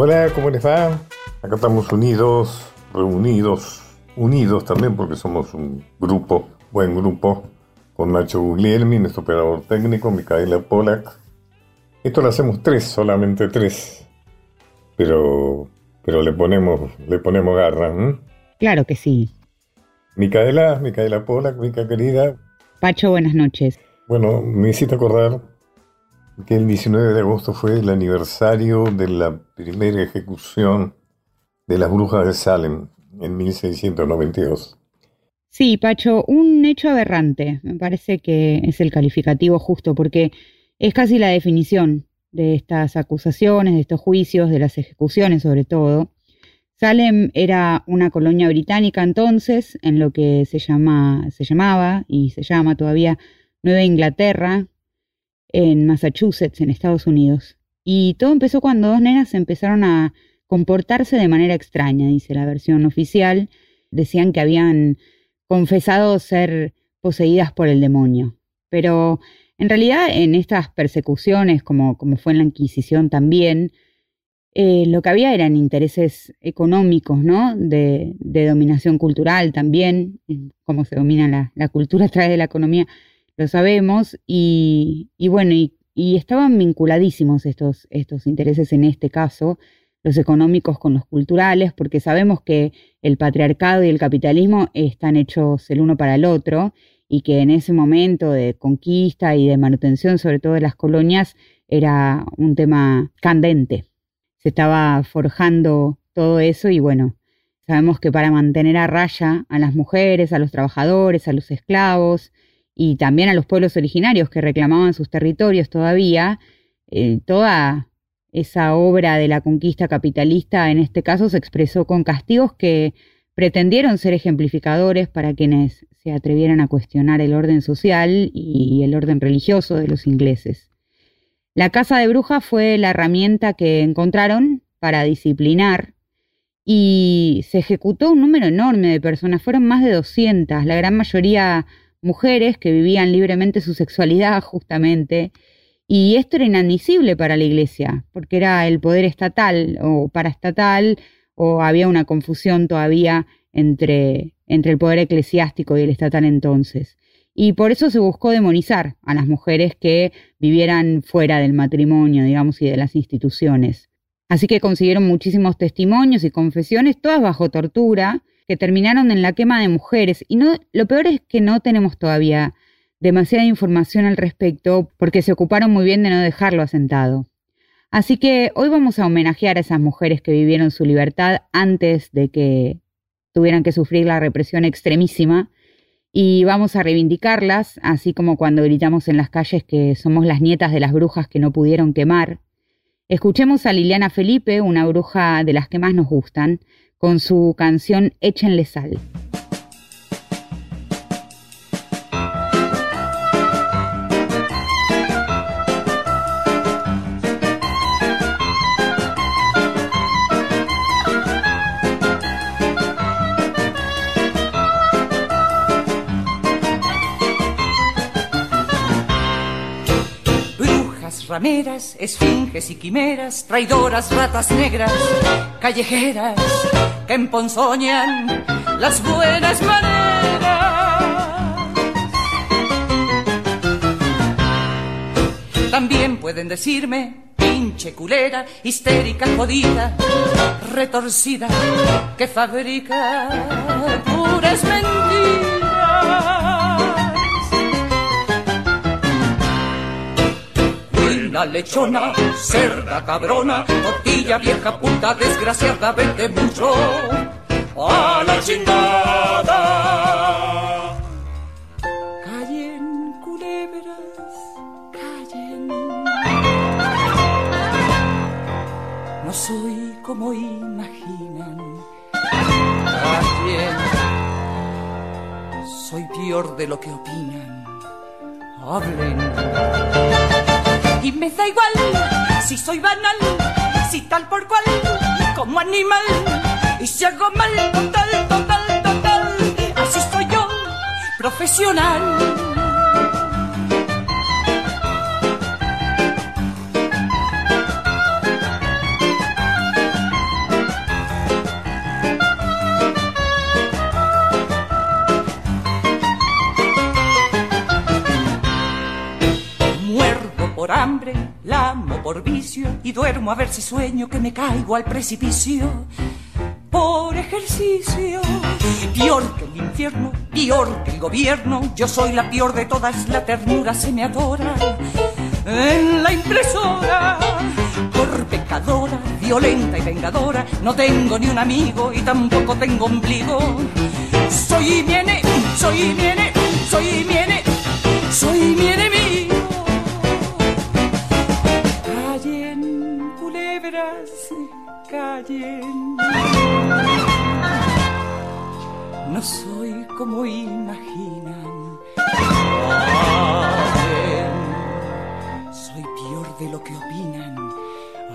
Hola, ¿cómo les va? Acá estamos unidos, reunidos, unidos también porque somos un grupo, buen grupo, con Nacho Guglielmi, nuestro operador técnico, Micaela Polak. Esto lo hacemos tres, solamente tres, pero, pero le ponemos, le ponemos garra. Claro que sí. Micaela, Micaela Polak, Mica querida. Pacho, buenas noches. Bueno, me hiciste acordar que el 19 de agosto fue el aniversario de la primera ejecución de las brujas de Salem en 1692. Sí, Pacho, un hecho aberrante, me parece que es el calificativo justo, porque es casi la definición de estas acusaciones, de estos juicios, de las ejecuciones sobre todo. Salem era una colonia británica entonces, en lo que se, llama, se llamaba y se llama todavía Nueva Inglaterra, en Massachusetts, en Estados Unidos. Y todo empezó cuando dos nenas empezaron a comportarse de manera extraña, dice la versión oficial. Decían que habían confesado ser poseídas por el demonio. Pero en realidad en estas persecuciones, como, como fue en la Inquisición también, eh, lo que había eran intereses económicos, ¿no? De, dominación cultural también, cómo se domina la, la cultura a través de la economía lo sabemos, y, bueno, y, estaban vinculadísimos estos, estos intereses en este caso, los económicos con los culturales, porque sabemos que el patriarcado y el capitalismo están hechos el uno para el otro y que en ese momento de conquista y de manutención, sobre todo de las colonias, era un tema candente. Se estaba forjando todo eso y bueno, sabemos que para mantener a raya a las mujeres, a los trabajadores, a los esclavos, y también a los pueblos originarios que reclamaban sus territorios todavía, eh, toda esa obra de la conquista capitalista en este caso se expresó con castigos que pretendieron ser ejemplificadores para quienes se atrevieran a cuestionar el orden social y el orden religioso de los ingleses. La casa de brujas fue la herramienta que encontraron para disciplinar y se ejecutó un número enorme de personas, fueron más de 200, la gran mayoría mujeres que vivían libremente su sexualidad justamente, y esto era inadmisible para la iglesia, porque era el poder estatal o paraestatal, o había una confusión todavía entre, entre el poder eclesiástico y el estatal entonces. Y por eso se buscó demonizar a las mujeres que vivieran fuera del matrimonio, digamos, y de las instituciones. Así que consiguieron muchísimos testimonios y confesiones, todas bajo tortura, que terminaron en la quema de mujeres. Y no, lo peor es que no tenemos todavía demasiada información al respecto porque se ocuparon muy bien de no dejarlo asentado. Así que hoy vamos a homenajear a esas mujeres que vivieron su libertad antes de que tuvieran que sufrir la represión extremísima y vamos a reivindicarlas, así como cuando gritamos en las calles que somos las nietas de las brujas que no pudieron quemar. Escuchemos a Liliana Felipe, una bruja de las que más nos gustan, con su canción Échenle sal. Esfinges y quimeras, traidoras, ratas negras, callejeras que emponzoñan las buenas maneras. También pueden decirme pinche culera, histérica, jodida, retorcida, que fabrica puras mentiras. La lechona, cerda cabrona, tortilla vieja puta, desgraciada, vete mucho a la chingada. Callen culebras, callen. No soy como imaginan. Callen. Soy peor de lo que opinan. Hablen da igual si soy banal, si tal por cual, como animal, y si hago mal, total, total, total, así soy yo, profesional. Por vicio y duermo a ver si sueño que me caigo al precipicio. Por ejercicio, peor que el infierno, peor que el gobierno, yo soy la peor de todas, la ternura se me adora. En la impresora, por pecadora, violenta y vengadora, no tengo ni un amigo y tampoco tengo ombligo. Soy mi ene, soy mi ene, soy mi No soy como imaginan. Callen. Soy peor de lo que opinan.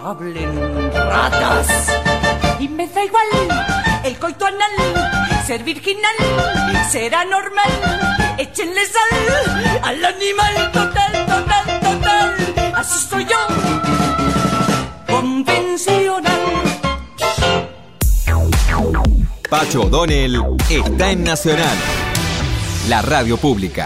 Hablen ratas. Y me da igual el coito anal, ser virginal, será normal. Échenle sal al animal total, total, total. Así soy yo, convencional. Pacho O'Donnell está en Nacional, la radio pública.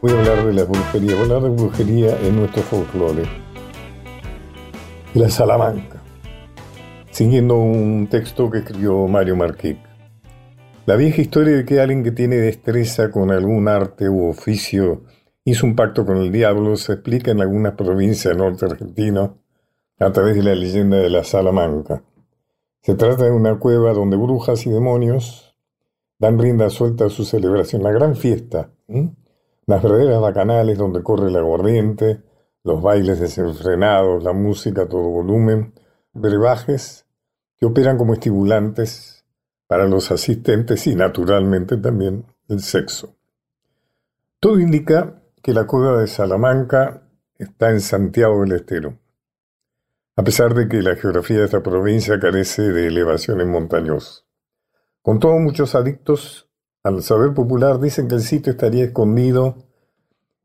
Voy a hablar de la brujería, voy a hablar de brujería en nuestro folclore. La Salamanca, siguiendo un texto que escribió Mario Marquet. La vieja historia de que alguien que tiene destreza con algún arte u oficio hizo un pacto con el diablo se explica en algunas provincias norte argentino a través de la leyenda de la Salamanca. Se trata de una cueva donde brujas y demonios dan rienda suelta a su celebración, la gran fiesta, las verdaderas bacanales donde corre la aguardiente, los bailes desenfrenados, la música a todo volumen, brebajes que operan como estimulantes para los asistentes y naturalmente también el sexo. Todo indica que la cueva de Salamanca está en Santiago del Estero, a pesar de que la geografía de esta provincia carece de elevaciones montañosas. Con todo, muchos adictos al saber popular dicen que el sitio estaría escondido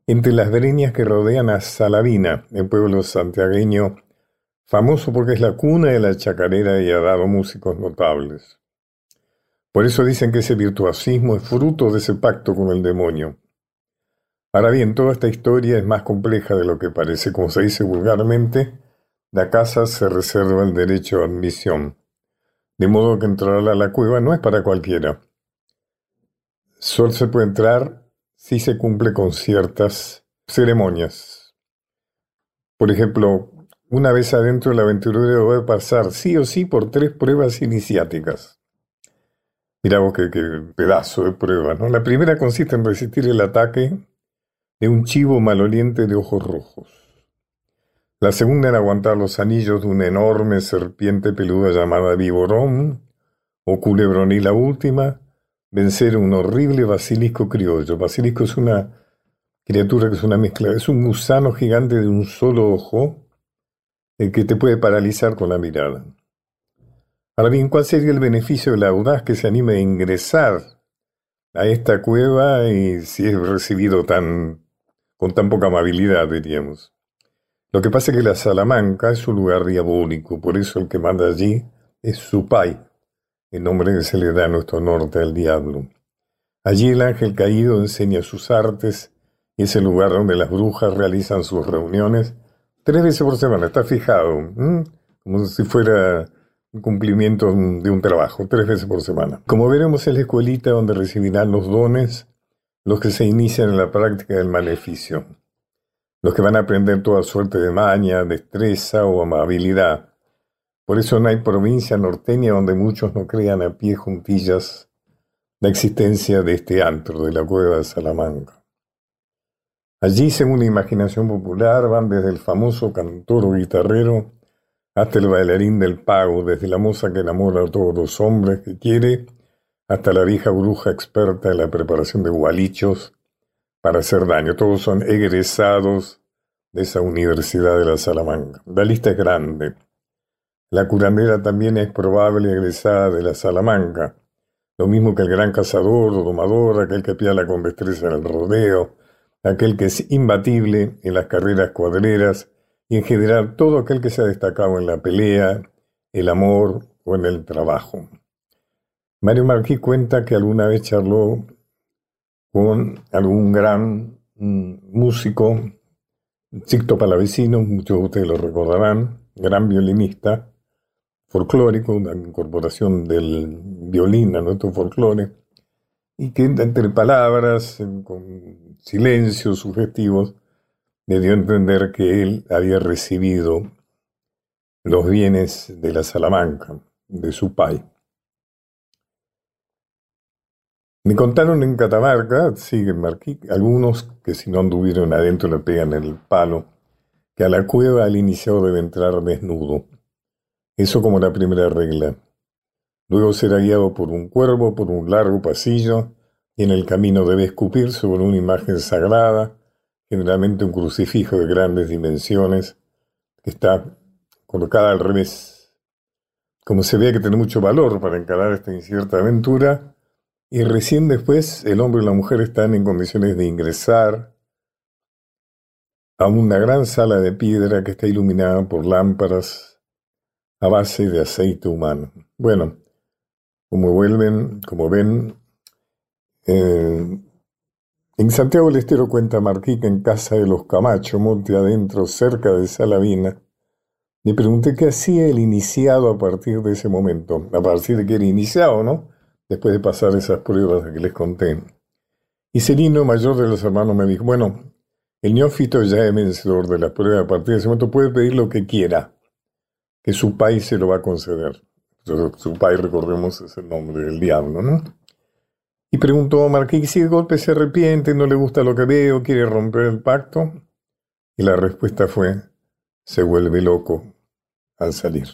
entre las breñas que rodean a Salavina, el pueblo santiagueño, famoso porque es la cuna de la chacarera y ha dado músicos notables. Por eso dicen que ese virtuosismo es fruto de ese pacto con el demonio. Ahora bien, toda esta historia es más compleja de lo que parece. Como se dice vulgarmente, la casa se reserva el derecho a admisión. De modo que entrar a la cueva no es para cualquiera. Solo se puede entrar si se cumple con ciertas ceremonias. Por ejemplo, una vez adentro el aventurero debe pasar sí o sí por tres pruebas iniciáticas. Mirá vos qué, pedazo de prueba, ¿no? La primera consiste en resistir el ataque de un chivo maloliente de ojos rojos. La segunda en aguantar los anillos de una enorme serpiente peluda llamada viborón o culebrón. Y la última, vencer un horrible basilisco criollo. Basilisco es una criatura que es una mezcla, es un gusano gigante de un solo ojo el que te puede paralizar con la mirada. Ahora bien, ¿cuál sería el beneficio de la audaz que se anime a ingresar a esta cueva y si es recibido tan con tan poca amabilidad, diríamos? Lo que pasa es que la Salamanca es un lugar diabólico, por eso el que manda allí es Supay, el nombre que se le da a nuestro norte al diablo. Allí el ángel caído enseña sus artes y es el lugar donde las brujas realizan sus reuniones tres veces por semana, está fijado, ¿m? como si fuera cumplimiento de un trabajo, tres veces por semana. Como veremos es la escuelita donde recibirán los dones los que se inician en la práctica del maleficio, los que van a aprender toda suerte de maña, destreza o amabilidad. Por eso no hay provincia norteña donde muchos no crean a pie juntillas la existencia de este antro de la cueva de Salamanca. Allí, según la imaginación popular, van desde el famoso cantor o guitarrero hasta el bailarín del pago, desde la moza que enamora a todos los hombres que quiere, hasta la vieja bruja experta en la preparación de gualichos para hacer daño. Todos son egresados de esa Universidad de la Salamanca. La lista es grande. La curandera también es probable egresada de la Salamanca, lo mismo que el gran cazador o domador, aquel que piala con destreza en el rodeo, aquel que es imbatible en las carreras cuadreras y en general todo aquel que se ha destacado en la pelea, el amor o en el trabajo. Mario Marquis cuenta que alguna vez charló con algún gran mm, músico, Sicto Palavecino, muchos de ustedes lo recordarán, gran violinista, folclórico, una incorporación del violín a nuestro folclore, y que entre palabras, con silencios sugestivos, le dio a entender que él había recibido los bienes de la Salamanca, de su pai. Me contaron en Catamarca, sigue Marquí, algunos que si no anduvieron adentro le pegan el palo, que a la cueva al iniciado debe entrar desnudo. Eso como la primera regla. Luego será guiado por un cuervo por un largo pasillo y en el camino debe escupir sobre una imagen sagrada, generalmente un crucifijo de grandes dimensiones, que está colocada al revés. Como se ve que tiene mucho valor para encarar esta incierta aventura, y recién después el hombre y la mujer están en condiciones de ingresar a una gran sala de piedra que está iluminada por lámparas a base de aceite humano. Bueno, como vuelven, como ven, eh, en Santiago del Estero cuenta Marquí en casa de los Camacho, monte adentro, cerca de Salavina, le pregunté qué hacía el iniciado a partir de ese momento, a partir de que era iniciado, ¿no? después de pasar esas pruebas que les conté. Y Celino, mayor de los hermanos, me dijo, bueno, el neófito ya es vencedor de la prueba, a partir de ese momento puede pedir lo que quiera, que su país se lo va a conceder. su país, recordemos, es el nombre del diablo, ¿no? Y preguntó a Marqués si de golpe se arrepiente, no le gusta lo que veo, quiere romper el pacto. Y la respuesta fue, se vuelve loco al salir.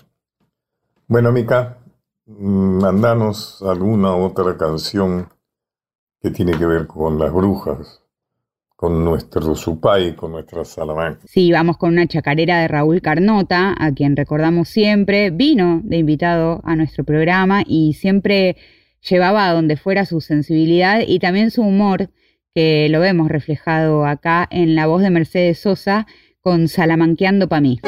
Bueno, Mica, mandanos alguna otra canción que tiene que ver con las brujas, con nuestro supay, con nuestra Salamanca. Sí, vamos con una chacarera de Raúl Carnota, a quien recordamos siempre, vino de invitado a nuestro programa y siempre llevaba a donde fuera su sensibilidad y también su humor, que lo vemos reflejado acá en la voz de Mercedes Sosa con Salamanqueando pa' mí.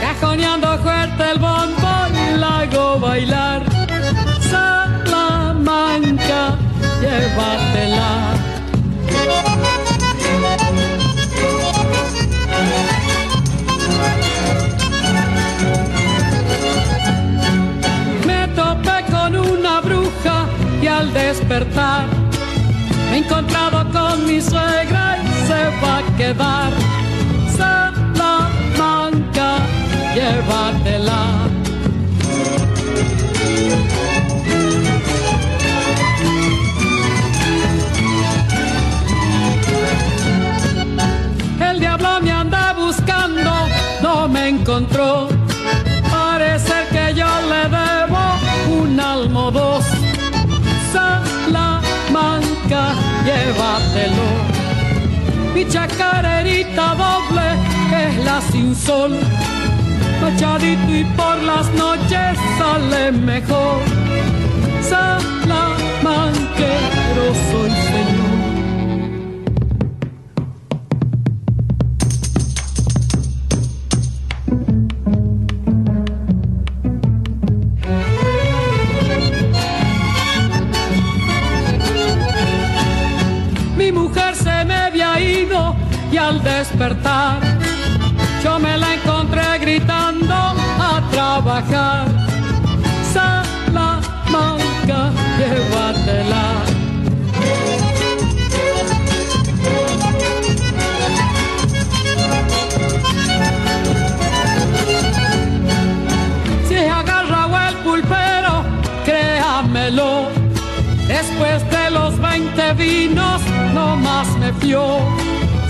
Cajoneando fuerte el bombo y la hago bailar. Salamanca, llévatela. Me topé con una bruja y al despertar me he encontrado con mi suegra y se va a quedar llévatela. El diablo me anda buscando, no me encontró. Parece que yo le debo un almo dos. Salamanca, llévatelo. Mi chacarerita doble es la sin sol y por las noches sale mejor. Salamanquero soy amaneció.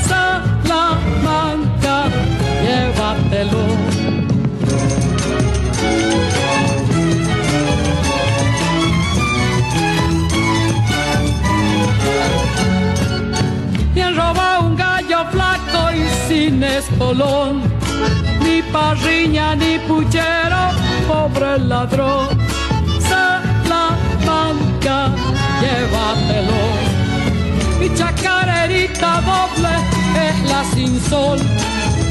Salamanca, llévatelo. Quien robó un gallo flaco y sin espolón, ni parriña ni puchero, pobre ladrón. Salamanca, llévatelo. Mi chacarerita doble es la sin sol,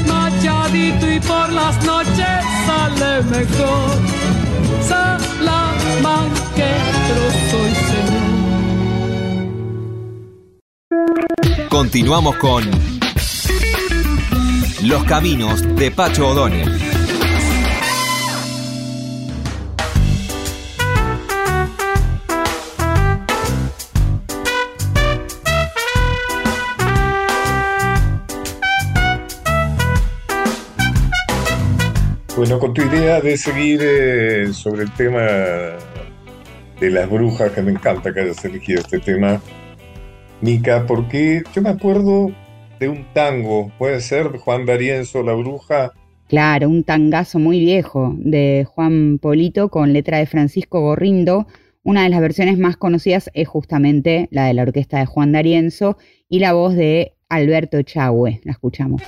machadito y por las noches sale mejor. Salamanquero soy señor. Continuamos con Los Caminos de Pacho O'Donnell. Bueno, con tu idea de seguir eh, sobre el tema de las brujas, que me encanta que hayas elegido este tema, Mica, porque yo me acuerdo de un tango, puede ser Juan D'Arienzo, La Bruja. Claro, un tangazo muy viejo de Juan Polito con letra de Francisco Gorrindo. Una de las versiones más conocidas es justamente la de la orquesta de Juan D'Arienzo y la voz de Alberto Chahue. La escuchamos.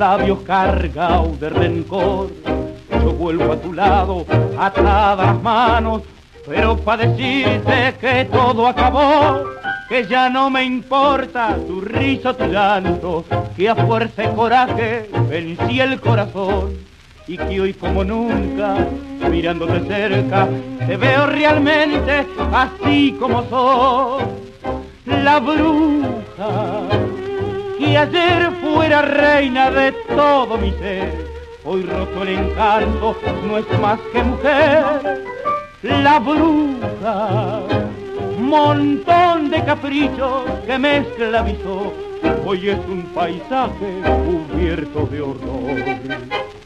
Labios cargado de rencor. Yo vuelvo a tu lado, atadas manos, pero para decirte que todo acabó, que ya no me importa tu risa, tu llanto, que a fuerza y coraje vencí el corazón y que hoy como nunca, mirándote cerca, te veo realmente así como soy la bruja que ayer fuera reina de todo mi ser, hoy roto el encanto, no es más que mujer. La bruja, montón de caprichos que me esclavizó, hoy es un paisaje cubierto de horror.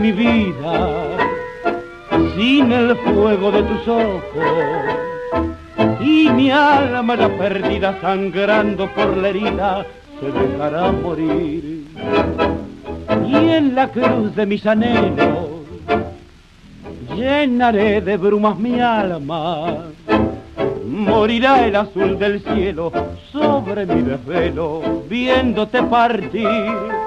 Mi vida, sin el fuego de tus ojos. Y mi alma ya perdida, sangrando por la herida, se dejará morir. Y en la cruz de mis anhelos, llenaré de brumas mi alma. Morirá el azul del cielo sobre mi desvelo, viéndote partir.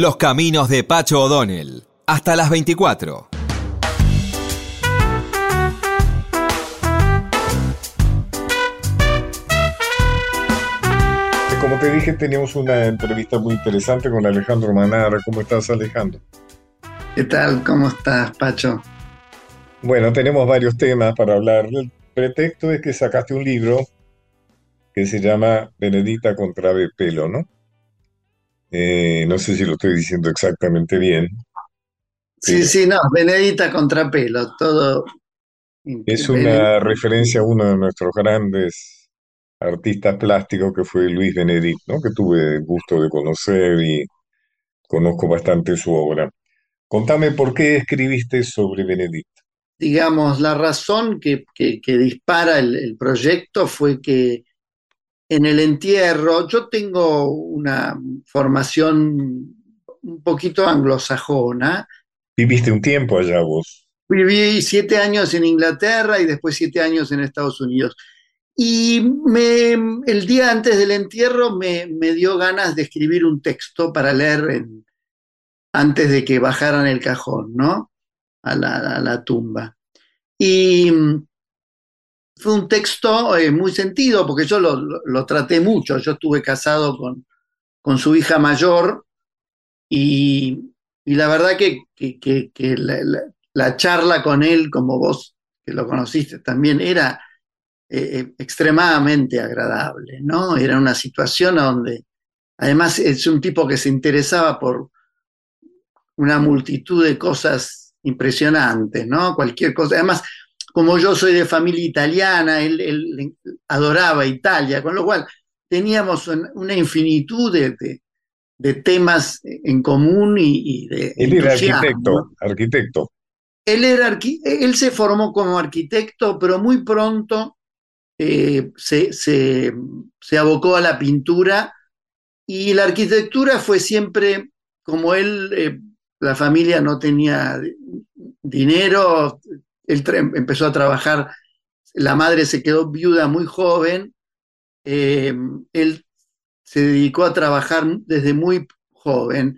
Los caminos de Pacho O'Donnell. Hasta las 24. Como te dije, teníamos una entrevista muy interesante con Alejandro Manara. ¿Cómo estás, Alejandro? ¿Qué tal? ¿Cómo estás, Pacho? Bueno, tenemos varios temas para hablar. El pretexto es que sacaste un libro que se llama Benedita contra Pelo, ¿no? Eh, no sé si lo estoy diciendo exactamente bien. Sí, sí, no, Benedita Contrapelo, todo. Es una referencia a uno de nuestros grandes artistas plásticos que fue Luis Benedict, ¿no? Que tuve el gusto de conocer y conozco bastante su obra. Contame por qué escribiste sobre Benedict. Digamos, la razón que, dispara el, proyecto fue que en el entierro, yo tengo una formación un poquito anglosajona. ¿Viviste un tiempo allá vos? Viví siete años en Inglaterra y después siete años en Estados Unidos. Y me, el día antes del entierro me, dio ganas de escribir un texto para leer antes de que bajaran el cajón, ¿no? A la, a la tumba. Y fue un texto eh, muy sentido, porque yo lo, traté mucho. Yo estuve casado con, con su hija mayor y, la verdad que, la, charla con él, como vos que lo conociste también, era eh, eh, extremadamente agradable, ¿no? Era una situación donde, además, es un tipo que se interesaba por una multitud de cosas impresionantes, ¿no? Cualquier cosa. Además, como yo soy de familia italiana, él, adoraba Italia, con lo cual teníamos una infinitud de, temas en común y, de... Él era arquitecto, arquitecto. Él, era él se formó como arquitecto, pero muy pronto eh, se, abocó a la pintura y la arquitectura fue siempre, como él, eh, la familia no tenía dinero, él empezó a trabajar, la madre se quedó viuda muy joven, eh, él se dedicó a trabajar desde muy joven.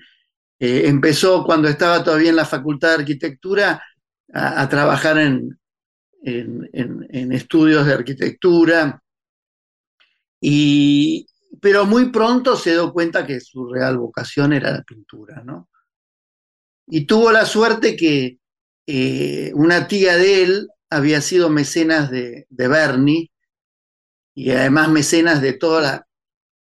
Eh, empezó cuando estaba todavía en la Facultad de Arquitectura a, trabajar en, en, estudios de arquitectura, y, pero muy pronto se dio cuenta que su real vocación era la pintura, ¿no? Y tuvo la suerte que eh, una tía de él había sido mecenas de, Bernie y además mecenas de toda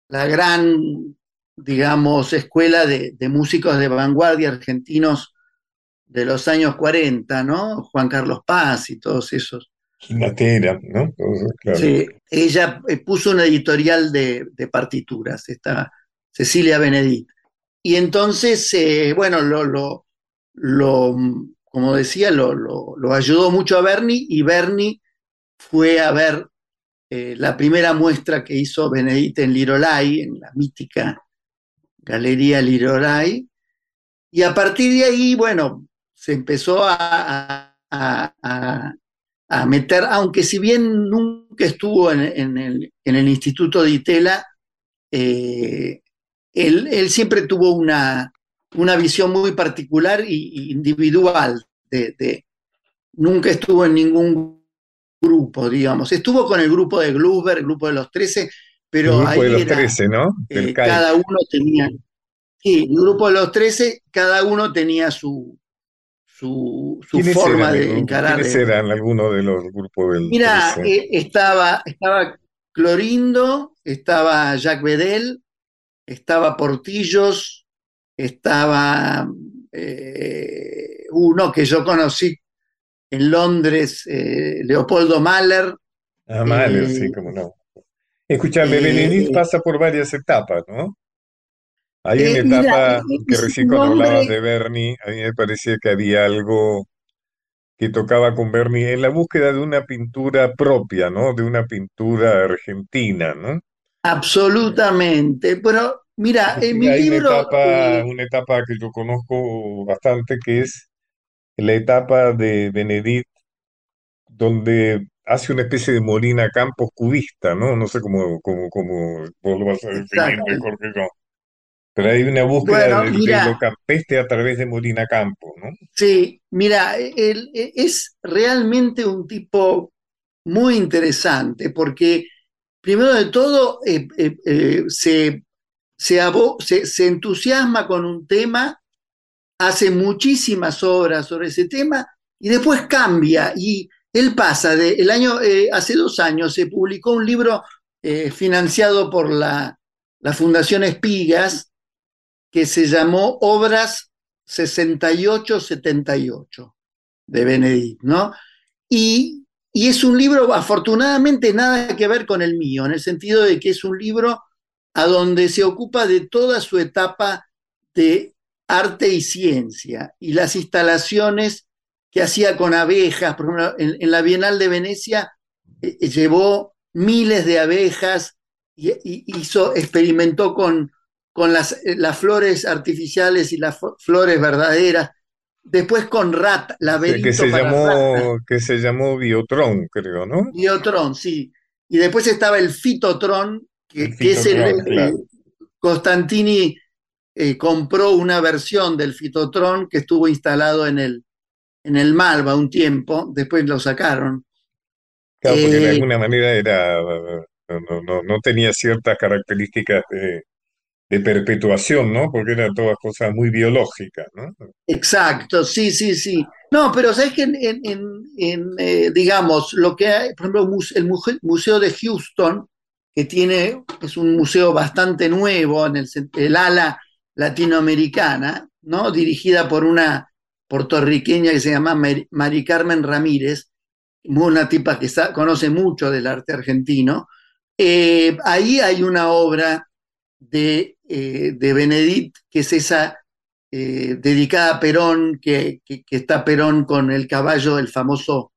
la, gran, digamos, escuela de, músicos de vanguardia argentinos de los años 40, ¿no? Juan Carlos Paz y todos esos. Ginatera, ¿no? Sí, ella eh, puso una editorial de, partituras, esta Cecilia Benedict. Y entonces, eh, bueno, lo, lo, lo, como decía, lo, ayudó mucho a Bernie y Bernie fue a ver eh, la primera muestra que hizo Benedita en Lirolai, en la mítica Galería Lirolai, y a partir de ahí, bueno, se empezó a, meter, aunque si bien nunca estuvo en, el, Instituto de Itela, eh, él, siempre tuvo una, una visión muy particular e individual. De, nunca estuvo en ningún grupo, digamos. Estuvo con el grupo de Gluber, el grupo de los 13, pero el grupo de ahí los era, 13, ¿no? Eh, cada uno tenía, sí, el grupo de los 13, cada uno tenía su, su, su ¿Quiénes forma eran, de encarar. ¿Quiénes eran algunos de los grupos del Mira, 13? eh, estaba, estaba Clorindo, estaba Jacques Bedel, estaba Portillos, estaba eh, uno que yo conocí en Londres, eh, Leopoldo Mahler. Ah, Mahler, eh, sí, cómo no. Escuchame, eh, Benedict eh, pasa por varias etapas, ¿no? Hay Eh, una mira, etapa eh, que recién cuando hablabas de Bernie, a mí me parecía que había algo que tocaba con Bernie en la búsqueda de una pintura propia, ¿no? De una pintura argentina, ¿no? Absolutamente. Pero mira, en mi Hay una libro, etapa, eh, una etapa que yo conozco bastante, que es la etapa de Benedict, donde hace una especie de Molina Campos cubista, ¿no? No sé cómo, cómo, cómo vos lo vas a definir mejor que yo. Pero hay una búsqueda Bueno, de, de mira. lo campestre a través de Molina Campos, ¿no? sí, mira, él, eh, es realmente un tipo muy interesante porque, primero de todo, eh, eh, eh, se, se, entusiasma con un tema, hace muchísimas obras sobre ese tema y después cambia y él pasa de el año eh, hace dos años se publicó un libro eh, financiado por la, la Fundación Espigas que se llamó Obras 68-78 de Benedict. Y, y es un libro afortunadamente nada que ver con el mío, en el sentido de que es un libro a donde se ocupa de toda su etapa de arte y ciencia y las instalaciones que hacía con abejas. Por ejemplo, en, en la Bienal de Venecia eh, eh, llevó miles de abejas y, y hizo, experimentó con, con las, eh, las flores artificiales y las flores verdaderas. Después con rat, Que, que laberinto se para ratas. llamó, que se llamó Biotron, creo, ¿no? Biotrón, sí. Y después estaba el fitotrón, que, es el, fitotrón, eh, claro. Eh, compró una versión del fitotrón que estuvo instalado en el, en el Malva un tiempo, después lo sacaron. Claro, porque de Eh, alguna manera era, no, no, no, tenía ciertas características de, de perpetuación, ¿no? Porque eran todas cosas muy biológicas, ¿no? Exacto, sí, sí, sí. No, pero sabes que en, en- eh, digamos, lo que hay, por ejemplo, el Museo de Houston, que tiene, es un museo bastante nuevo en el, ala latinoamericana, ¿no? Dirigida por una puertorriqueña que se llama Mari, Carmen Ramírez, una tipa que conoce mucho del arte argentino. Eh, ahí hay una obra de, eh, de Benedict, que es esa eh, dedicada a Perón, que, que- que está Perón con el caballo, el famoso,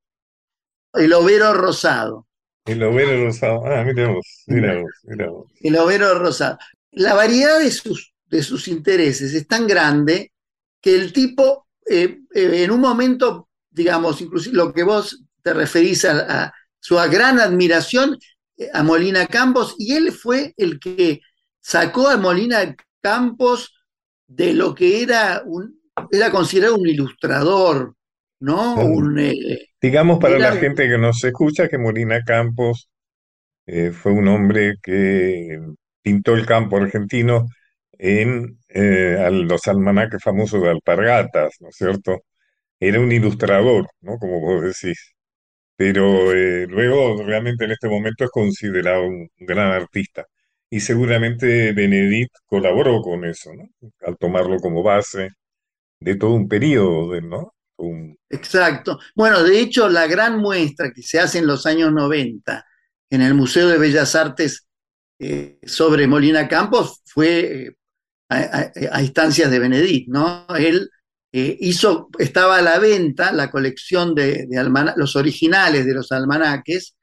el overo rosado. El overo rosado. Ah, mira vos, mira vos, mira vos. El overo rosado. La variedad de sus, de sus intereses es tan grande que el tipo, eh, eh, en un momento, digamos, inclusive lo que vos te referís a, a su gran admiración eh, a Molina Campos, y él fue el que sacó a Molina Campos de lo que era un, era considerado un ilustrador, ¿no? Un, eh, Digamos para la gente que nos escucha que Molina Campos eh, fue un hombre que pintó el campo argentino en eh, los almanaques famosos de alpargatas, ¿no es cierto? Era un ilustrador, ¿no? Como vos decís. Pero luego realmente en este momento es considerado un gran artista. Y seguramente Benedict colaboró con eso, ¿no? Al tomarlo como base de todo un periodo, ¿no? Exacto. Bueno, de hecho, la gran muestra que se hace en los años 90 en el Museo de Bellas Artes eh, sobre Molina Campos fue eh, a, instancias de Benedict, ¿no? Él eh, hizo, estaba a la venta la colección de, los originales de los almanaques,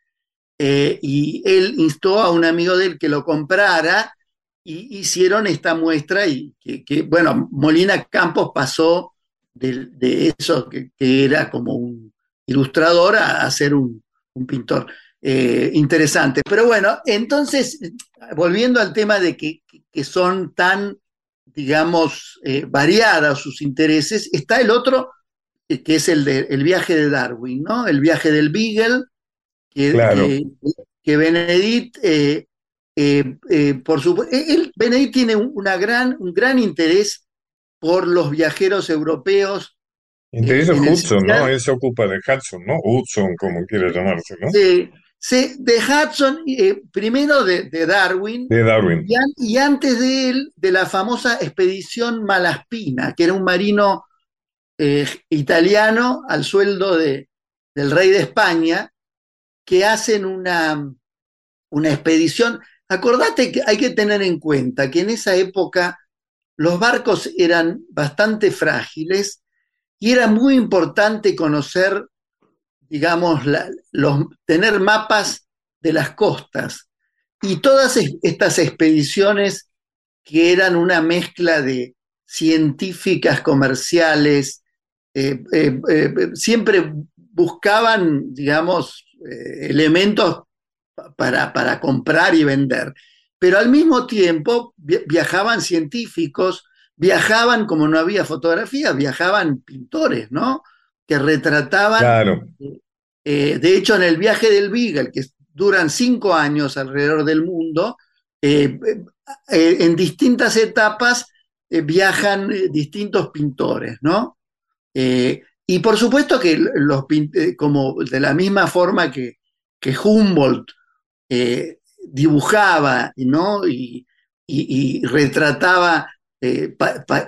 y él instó a un amigo de él que lo comprara y hicieron esta muestra y que, bueno, Molina Campos pasó de, de eso que, que era como un ilustrador a, a ser un, un pintor eh, interesante. Pero bueno, entonces, volviendo al tema de que, que son tan, digamos, eh, variados sus intereses, está el otro, eh, que es el, de, el viaje de Darwin, ¿no? El viaje del Beagle, que, Claro. que, que Benedict eh, eh, eh, por supuesto, él, Benedict tiene una gran, un gran interés por los viajeros europeos. De Hudson, ¿no? Él se ocupa de Hudson, ¿no? Hudson, como quiere llamarse, ¿no? Sí, sí de Hudson, primero de, Darwin. De Darwin. Y, antes de él, de la famosa expedición Malaspina, que era un marino italiano al sueldo de, del rey de España, que hacen una, una expedición. Acordate que hay que tener en cuenta que en esa época los barcos eran bastante frágiles y era muy importante conocer, digamos, tener mapas de las costas. Y todas estas expediciones que eran una mezcla de científicas, comerciales, eh, eh, eh, siempre buscaban, digamos, elementos para, para comprar y vender. Pero al mismo tiempo viajaban científicos, viajaban, como no había fotografía, viajaban pintores, ¿no? Que retrataban. Claro. Eh, de hecho, en el viaje del Beagle, que duran cinco años alrededor del mundo, eh, eh, en distintas etapas viajan distintos pintores, ¿no? y por supuesto que los como de la misma forma que, que Humboldt eh, dibujaba ¿no? y, retrataba, eh,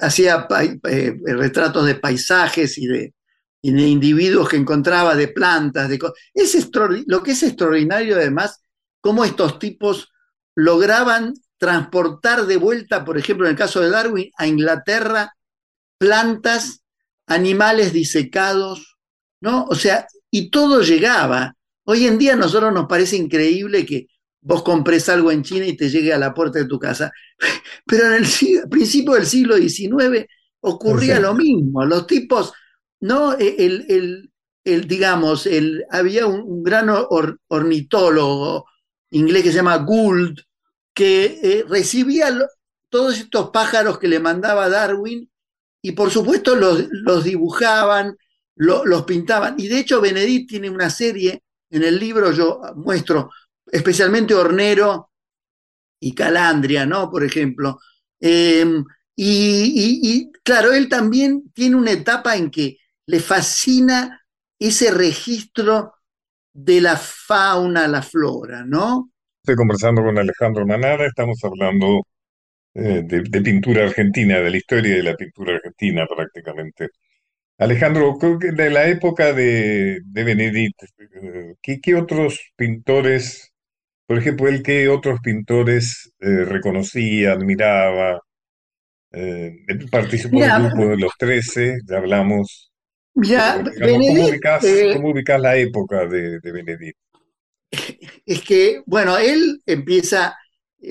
hacía eh, retratos de paisajes y de, individuos que encontraba, de plantas, de es lo que es extraordinario además, cómo estos tipos lograban transportar de vuelta, por ejemplo, en el caso de Darwin, a Inglaterra, plantas, animales disecados, ¿no? O sea, y todo llegaba. Hoy en día a nosotros nos parece increíble que vos compres algo en China y te llegue a la puerta de tu casa. Pero en el principio del siglo XIX ocurría lo mismo. Los tipos, ¿no? E, el, el, digamos, el, había un, gran ornitólogo inglés que se llama Gould, que eh, recibía todos estos pájaros que le mandaba Darwin y por supuesto los, los dibujaban, los pintaban. Y de hecho Benedict tiene una serie en el libro yo muestro especialmente Hornero y Calandria, ¿no? Por ejemplo. Em, y, claro, él también tiene una etapa en que le fascina ese registro de la fauna, la flora, ¿no? Estoy conversando con Alejandro Manara, estamos hablando eh, de, pintura argentina, de la historia de la pintura argentina prácticamente. Alejandro, de la época de, de Benedict, eh, ¿qué, otros pintores, por ejemplo, él qué otros pintores eh, reconocía, admiraba? Eh, participó del grupo de los Trece, ya hablamos. Ya, ¿cómo, ubicás, la época de, de Benedict? Es que, bueno, él empieza,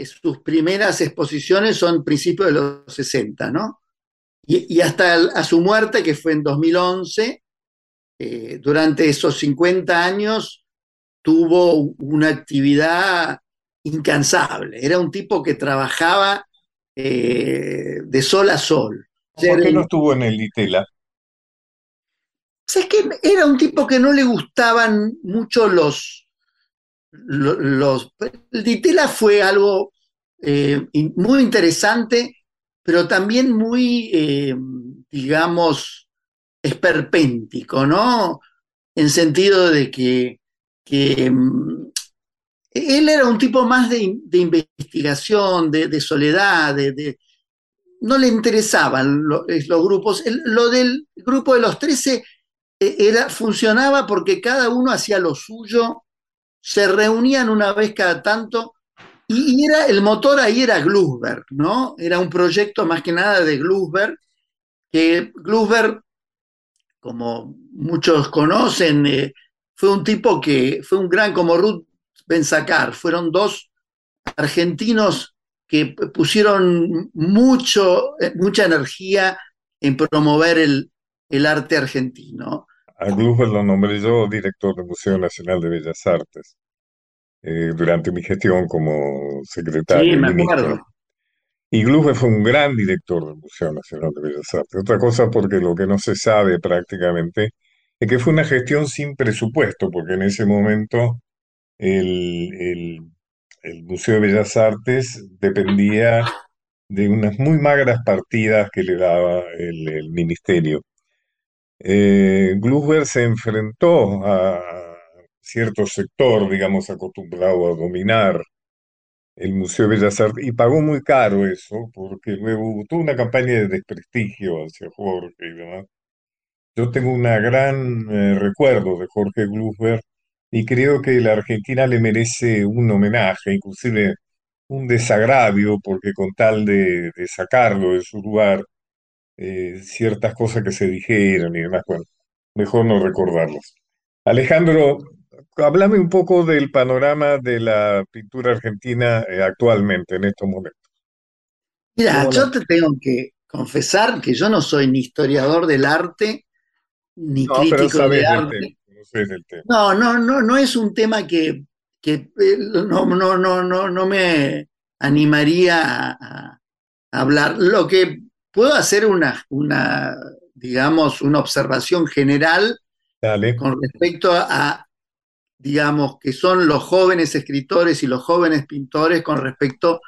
sus primeras exposiciones son principios de los 60, ¿no? Y, hasta a su muerte, que fue en 2011, eh, durante esos 50 años tuvo una actividad incansable. Era un tipo que trabajaba eh, de sol a sol. ¿Por qué no estuvo en el Ditela? es que era un tipo que no le gustaban mucho los... los, el Ditela fue algo eh, muy interesante pero también muy, eh, digamos, esperpéntico, ¿no? En sentido de que, mm, él era un tipo más de, investigación, de, soledad, de, no le interesaban los, grupos. lo del grupo de los 13 eh, era, funcionaba porque cada uno hacía lo suyo, se reunían una vez cada tanto y, era, el motor ahí era Glusberg, ¿no? Era un proyecto más que nada de Glusberg, que Glusberg, como muchos conocen, eh, fue un tipo que fue un gran como Ruth Benzacar, fueron dos argentinos que pusieron mucho, eh, mucha energía en promover el, el arte argentino. A Glusberg lo nombré yo director del Museo Nacional de Bellas Artes. Eh, durante mi gestión como secretario. Sí, me acuerdo. Y Glufe fue un gran director del Museo Nacional de Bellas Artes. Otra cosa porque lo que no se sabe prácticamente es que fue una gestión sin presupuesto, porque en ese momento el, el Museo de Bellas Artes dependía de unas muy magras partidas que le daba el, ministerio. Eh, se enfrentó a cierto sector, digamos, acostumbrado a dominar el Museo de Bellas Artes y pagó muy caro eso, porque luego toda una campaña de desprestigio hacia Jorge y demás. Yo tengo un gran eh, recuerdo de Jorge Glusberg y creo que la Argentina le merece un homenaje, inclusive un desagravio, porque con tal de, de sacarlo de su lugar, eh, ciertas cosas que se dijeron y demás, bueno, mejor no recordarlos. Alejandro, háblame un poco del panorama de la pintura argentina eh, actualmente, en estos momentos. Mira, yo te tengo que confesar que yo no soy ni historiador del arte, ni No, pero crítico sabes de del arte. tema. No, no, no, no es un tema que, que, eh, no, no, no, no, no me animaría a, a hablar. Lo que puedo hacer una, una, digamos, una observación general Dale, con respecto a, digamos, que son los jóvenes escritores y los jóvenes pintores con respecto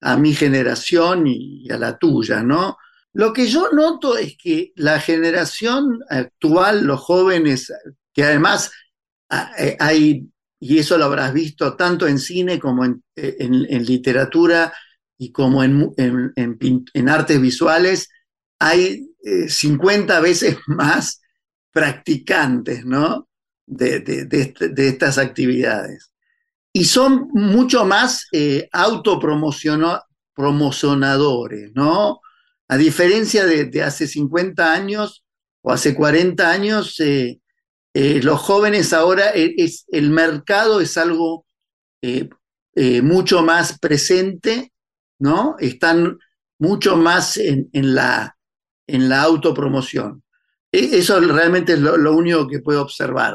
a mi generación y a la tuya, ¿no? Lo que yo noto es que la generación actual, los jóvenes, que además ah, eh, hay, y eso lo habrás visto tanto en cine como en, eh, literatura y como en, en- artes visuales, hay eh, 50 veces más practicantes, ¿no? de, de- de este- de estas actividades. Y son mucho más eh, autopromocionadores, ¿no? A diferencia de, de hace 50 años o hace 40 años, eh, eh, los jóvenes ahora, eh, es, el mercado es algo eh, mucho más presente, ¿no? Están mucho más en, en la, en la autopromoción. E- Eso realmente es lo, lo único que puedo observar.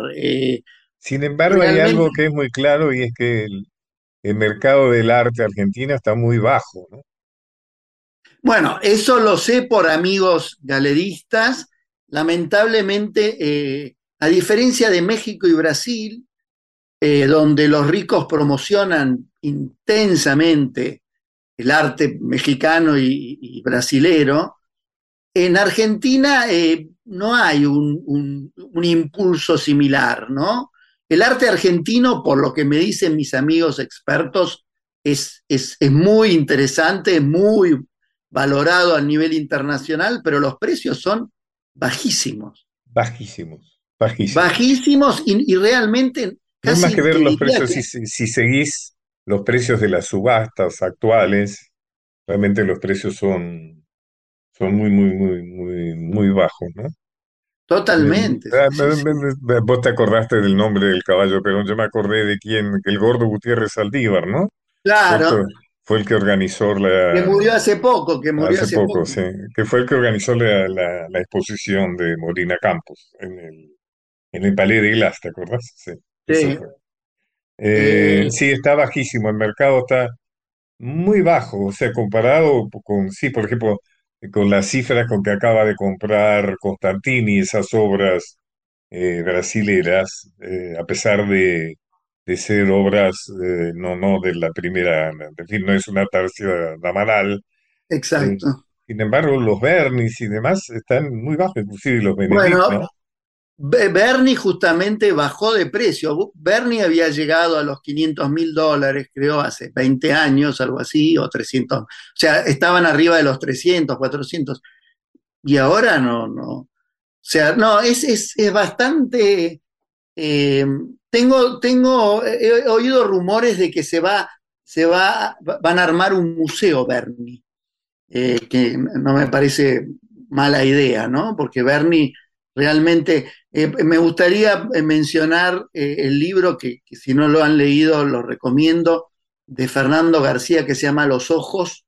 Sin embargo, hay algo que es muy claro y es que el, el mercado del arte argentino está muy bajo, ¿no? Bueno, eso lo sé por amigos galeristas. Lamentablemente, eh, a diferencia de México y Brasil, eh, donde los ricos promocionan intensamente el arte mexicano y, brasilero, en Argentina eh, no hay un, un- impulso similar, ¿no? El arte argentino, por lo que me dicen mis amigos expertos, es, es, es muy interesante, es muy valorado a nivel internacional, pero los precios son bajísimos, Bajísimos, bajísimos. bajísimos y, y realmente No hay más casi que ver los precios, que si, seguís los precios de las subastas actuales, realmente los precios son, son muy, muy, muy, muy, muy bajos, ¿no? totalmente. Ah. Vos te acordaste del nombre del caballo Perón, yo me acordé de quién, el gordo Gutiérrez Saldívar, ¿no? Claro, fue el que organizó que la, murió hace poco, que murió hace hace poco, poco. sí, que fue el que organizó la, la, la exposición de Molina Campos en el, en el Palais de Glass, ¿te acordás? Sí, Sí. Eh, Eh, sí, está bajísimo, el mercado está muy bajo, o sea, comparado con, sí, por ejemplo, con las cifras con que acaba de comprar Constantini, esas obras eh, brasileras, eh, a pesar de, de ser obras, eh, no, no de la primera, en fin, no es una tercia damanal, eh, exacto. sin embargo, los Bernis y demás están muy bajos, inclusive los Bueno, ¿no? Be- Bernie justamente bajó de precio. Bernie había llegado a los 500 mil dólares, creo, hace 20 años, algo así, o 300. O sea, estaban arriba de los 300, 400. Y ahora no, no. O sea, no, es, es, es bastante. eh, tengo, tengo, he oído rumores de que se va, se va, van a armar un museo Bernie, eh, que no me parece mala idea, ¿no? Porque Bernie realmente, eh, me gustaría eh, mencionar el libro que, si no lo han leído lo recomiendo, de Fernando García que se llama Los Ojos,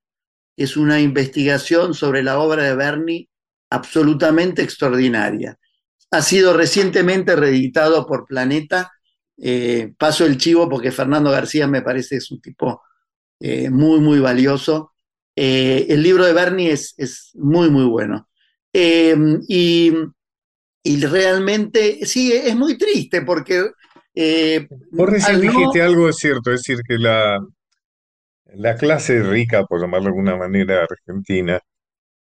es una investigación sobre la obra de Bernie absolutamente extraordinaria. Ha sido recientemente reeditado por Planeta. Eh, paso el chivo porque Fernando García me parece es un tipo eh, muy, muy valioso. Eh, el libro de Bernie es, es muy, muy bueno. Eh, y, y realmente, sí, es muy triste porque... Vos recién al no- dijiste algo, es cierto, es decir, que la, la clase rica, por llamarlo de alguna manera, argentina,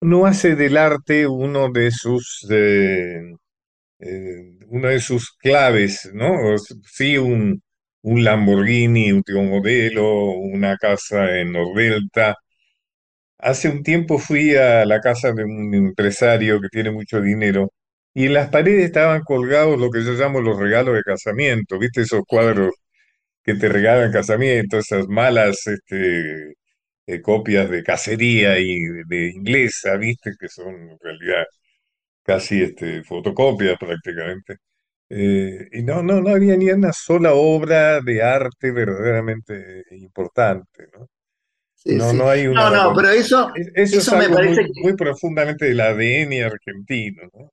no hace del arte uno de sus, eh, uno de sus claves, ¿no? Sí, un, un Lamborghini último modelo, una casa en Nordelta. Hace un tiempo fui a la casa de un empresario que tiene mucho dinero y en las paredes estaban colgados lo que yo llamo los regalos de casamiento, ¿viste? Esos cuadros que te regalan en casamiento, esas malas este, eh, copias de cacería y de, de inglesa, ¿viste? Que son en realidad casi este, fotocopias prácticamente. Eh, y no, no, no había ni una sola obra de arte verdaderamente importante, ¿no? Sí, No, sí. no hay una No, no, pero eso, es- Eso es me muy, parece que, muy profundamente del ADN argentino, ¿no?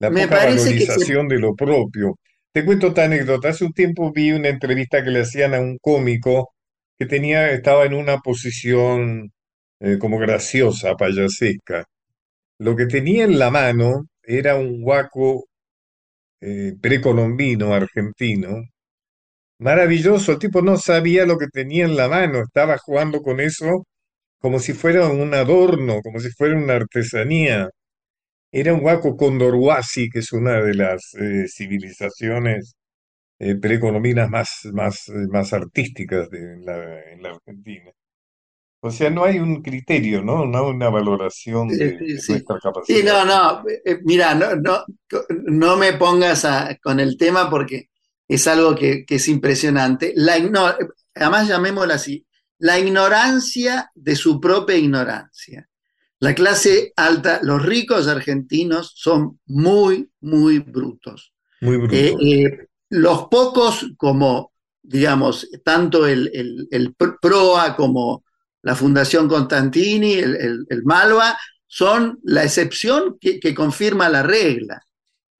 La me poca se, valorización de lo propio. Te cuento esta anécdota. Hace un tiempo vi una entrevista que le hacían a un cómico que tenía, estaba en una posición eh, como graciosa, payasesca. Lo que tenía en la mano era un guaco eh, precolombino argentino. Maravilloso, el tipo no sabía lo que tenía en la mano, estaba jugando con eso como si fuera un adorno, como si fuera una artesanía. Era un guaco condorhuasi, que es una de las eh, civilizaciones eh, precolombinas más, más, eh, más artísticas de, la, en la Argentina. O sea, no hay un criterio, ¿no? No hay una valoración sí, de, sí, de sí. nuestra Sí, capacidad. no, no, eh, mira, no, no, no me pongas a- con el tema porque es algo que, que es impresionante. La, igno- además, llamémosla así, la ignorancia de su propia ignorancia. La clase alta, los ricos argentinos son muy, muy brutos. Muy Eh, brutos. eh, los pocos, como digamos, tanto el, el- el Pr- PROA como la Fundación Constantini, el, el- Malva, son la excepción que, confirma la regla,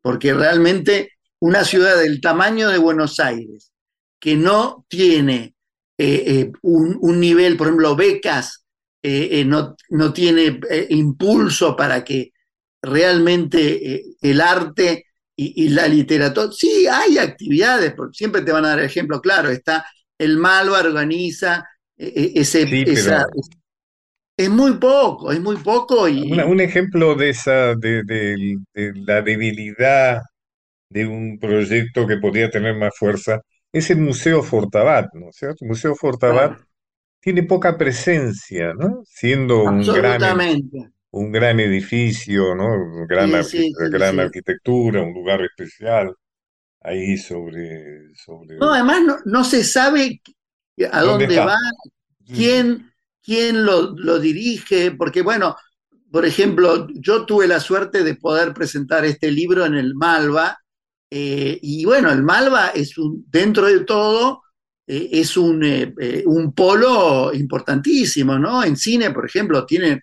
porque realmente una ciudad del tamaño de Buenos Aires, que no tiene eh, eh, un, un nivel, por ejemplo, becas, eh, no, no tiene impulso para que realmente el arte y, la literatura, sí, hay actividades, siempre te van a dar ejemplo, claro, está el Malva organiza ese, Sí, esa, pero es muy poco, es muy poco una- y un ejemplo de esa, de, de- de la debilidad de un proyecto que podría tener más fuerza es el Museo Fortabat, ¿no es cierto? El Museo Fortabat tiene poca presencia, ¿no? Siendo un gran, un gran edificio, ¿no? Un Gran, Sí, sí, sí, gran sí. arquitectura, un lugar especial ahí sobre, No, sobre además no, no se sabe a dónde dónde va, quién, quién lo, lo dirige, porque bueno, por ejemplo, yo tuve la suerte de poder presentar este libro en el Malva, eh, y bueno, el Malva es un, dentro de todo, eh, es un, eh, un polo importantísimo, ¿no? En cine, por ejemplo, tiene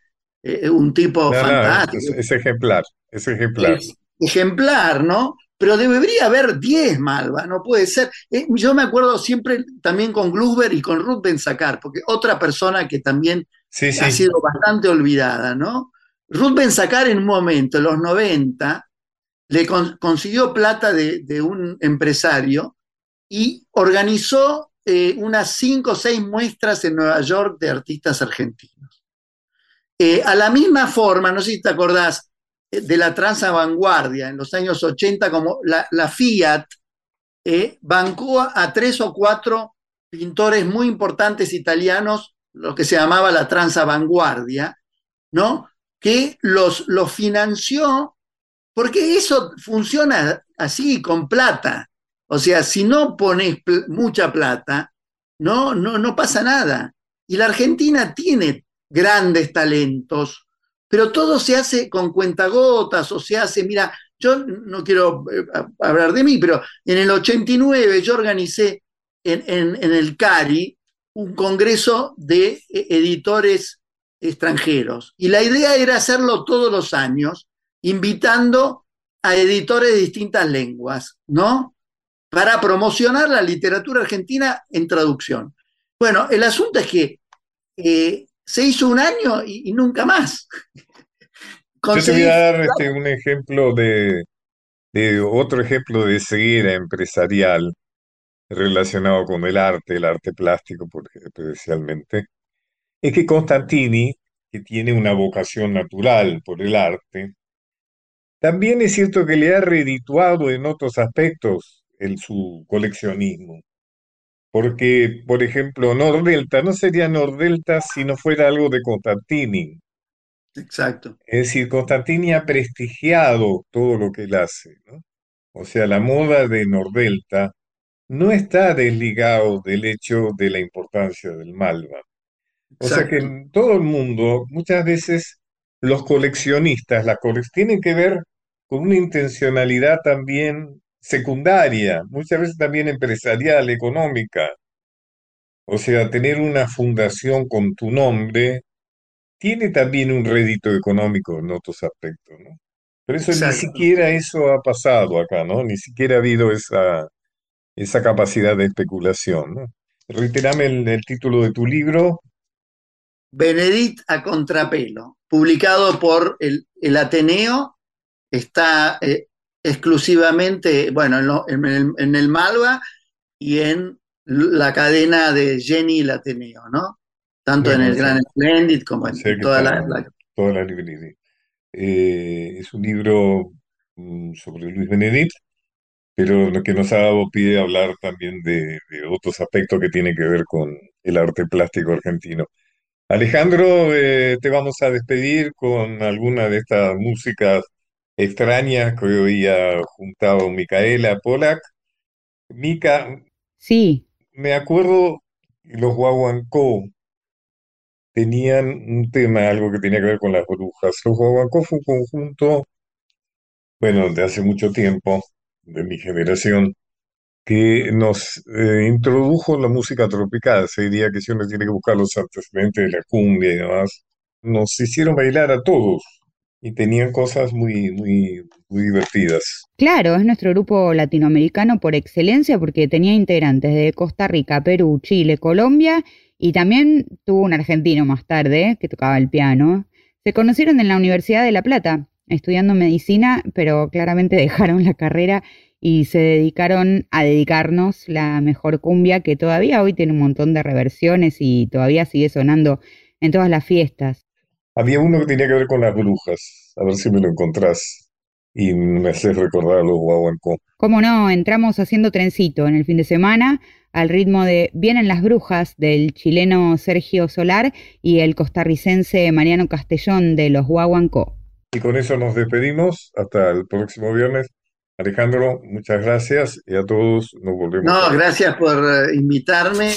un tipo No, no, es, fantástico, es ejemplar, es ejemplar. es ejemplar, ¿no? Pero debería haber 10 Malva, no puede ser. Eh, yo me acuerdo siempre también con Glusber y con Ruth Ben Sakar, porque otra persona que también Sí, ha sí, sido bastante olvidada, ¿no? Ruth Ben Sakar en un momento, en los 90, le con- consiguió plata de, de un empresario y organizó eh, unas 5 o 6 muestras en Nueva York de artistas argentinos. Eh, a la misma forma, no sé si te acordás, de la tranza vanguardia en los años 80, como la, Fiat eh, bancó a tres o cuatro pintores muy importantes italianos, lo que se llamaba la tranza vanguardia, ¿no? Que los, los financió, porque eso funciona así, con plata. O sea, si no pones mucha plata, no, no, no pasa nada. Y la Argentina tiene grandes talentos, pero todo se hace con cuentagotas o se hace, mira, yo no quiero eh, hablar de mí, pero en el 89 yo organicé en, el CARI un congreso de eh, editores extranjeros. Y la idea era hacerlo todos los años, invitando a editores de distintas lenguas, ¿no? Para promocionar la literatura argentina en traducción. Bueno, el asunto es que eh, se hizo un año y, y nunca más. Yo te voy a dar este, un ejemplo de, de otro ejemplo de ceguera empresarial relacionado con el arte, el arte plástico especialmente. es que Constantini, que tiene una vocación natural por el arte, también es cierto que le ha redituado en otros aspectos el, su coleccionismo. Porque, por ejemplo, Nordelta no sería Nordelta si no fuera algo de Constantini. Exacto. Es decir, Constantini ha prestigiado todo lo que él hace, ¿no? O sea, la moda de Nordelta no está desligado del hecho de la importancia del Malva. O sea que en todo el mundo, muchas veces los coleccionistas, las cole- tienen que ver con una intencionalidad también secundaria, muchas veces también empresarial, económica. O sea, tener una fundación con tu nombre tiene también un rédito económico en otros aspectos, ¿no? Pero eso ni siquiera eso ha pasado acá, ¿no? Ni siquiera ha habido esa, esa capacidad de especulación, ¿no? Reiterame el, el título de tu libro. Benedict a contrapelo, publicado por el, el Ateneo, está eh, exclusivamente, bueno, en, lo- en el, en el Malva y en la cadena de Jenny Ateneo, ¿no? Tanto en el Gran Splendid como en, toda la, la- librerías. Eh, es un libro mm, sobre Luis Benedict, pero lo que nos ha dado pie a hablar también de, de otros aspectos que tienen que ver con el arte plástico argentino. Alejandro, eh, te vamos a despedir con alguna de estas músicas extrañas que hoy ha juntado Micaela Polak. Mica, Sí, me acuerdo que los Guaguancó tenían un tema, algo que tenía que ver con las brujas. Los Guaguancó fue un conjunto, bueno, de hace mucho tiempo, de mi generación, que nos eh, introdujo la música tropical. Se diría que si uno tiene que buscar los antecedentes de la cumbia y demás, nos hicieron bailar a todos y tenían cosas muy, muy, muy divertidas. claro, es nuestro grupo latinoamericano por excelencia porque tenía integrantes de Costa Rica, Perú, Chile, Colombia y también tuvo un argentino más tarde que tocaba el piano. Se conocieron en la Universidad de La Plata, estudiando medicina, pero claramente dejaron la carrera y se dedicaron a dedicarnos la mejor cumbia que todavía hoy tiene un montón de reversiones y todavía sigue sonando en todas las fiestas. Había uno que tenía que ver con las brujas, a ver si me lo encontrás y me haces recordar a los guaguancó. Cómo no, entramos haciendo trencito en el fin de semana al ritmo de Vienen las brujas del chileno Sergio Solar y el costarricense Mariano Castellón de los Guaguancó. Y con eso nos despedimos. Hasta el próximo viernes. Alejandro, muchas gracias y a todos nos volvemos No, a ver. gracias por eh, invitarme.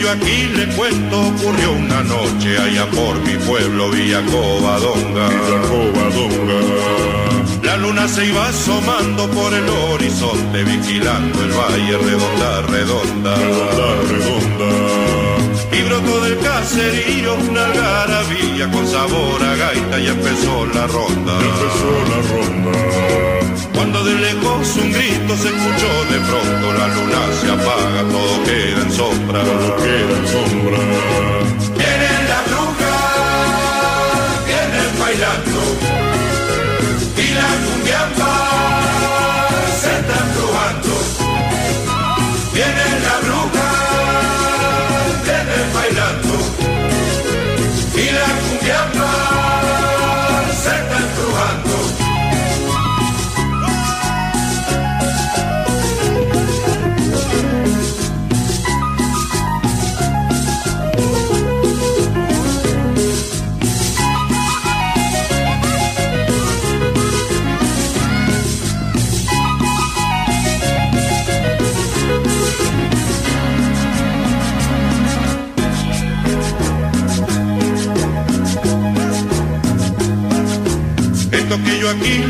Yo aquí le cuento ocurrió una noche allá por mi pueblo Villa Covadonga. La luna se iba asomando por el horizonte vigilando el valle redonda, redonda. Y brotó del caserío una algarabía con sabor a gaita y empezó la ronda. Empezó la ronda. Cuando de lejos un grito se escuchó de pronto, la luna se apaga, todo queda en sombra. Queda en sombra.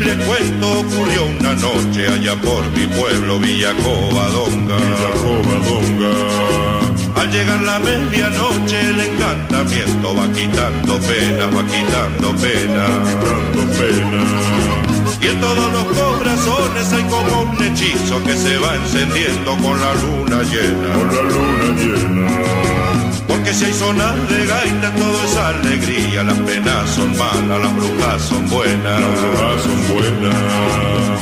Cuento ocurrió una noche allá por mi pueblo, Villa Covadonga. Al llegar la medianoche el encantamiento va quitando pena, va quitando pena, quitando pena. Y en todos los corazones hay como un hechizo que se va encendiendo con la luna llena. Con la luna llena. Si hay zonas de gaita todo es alegría, las penas son malas, las brujas son buenas. Las brujas son buenas.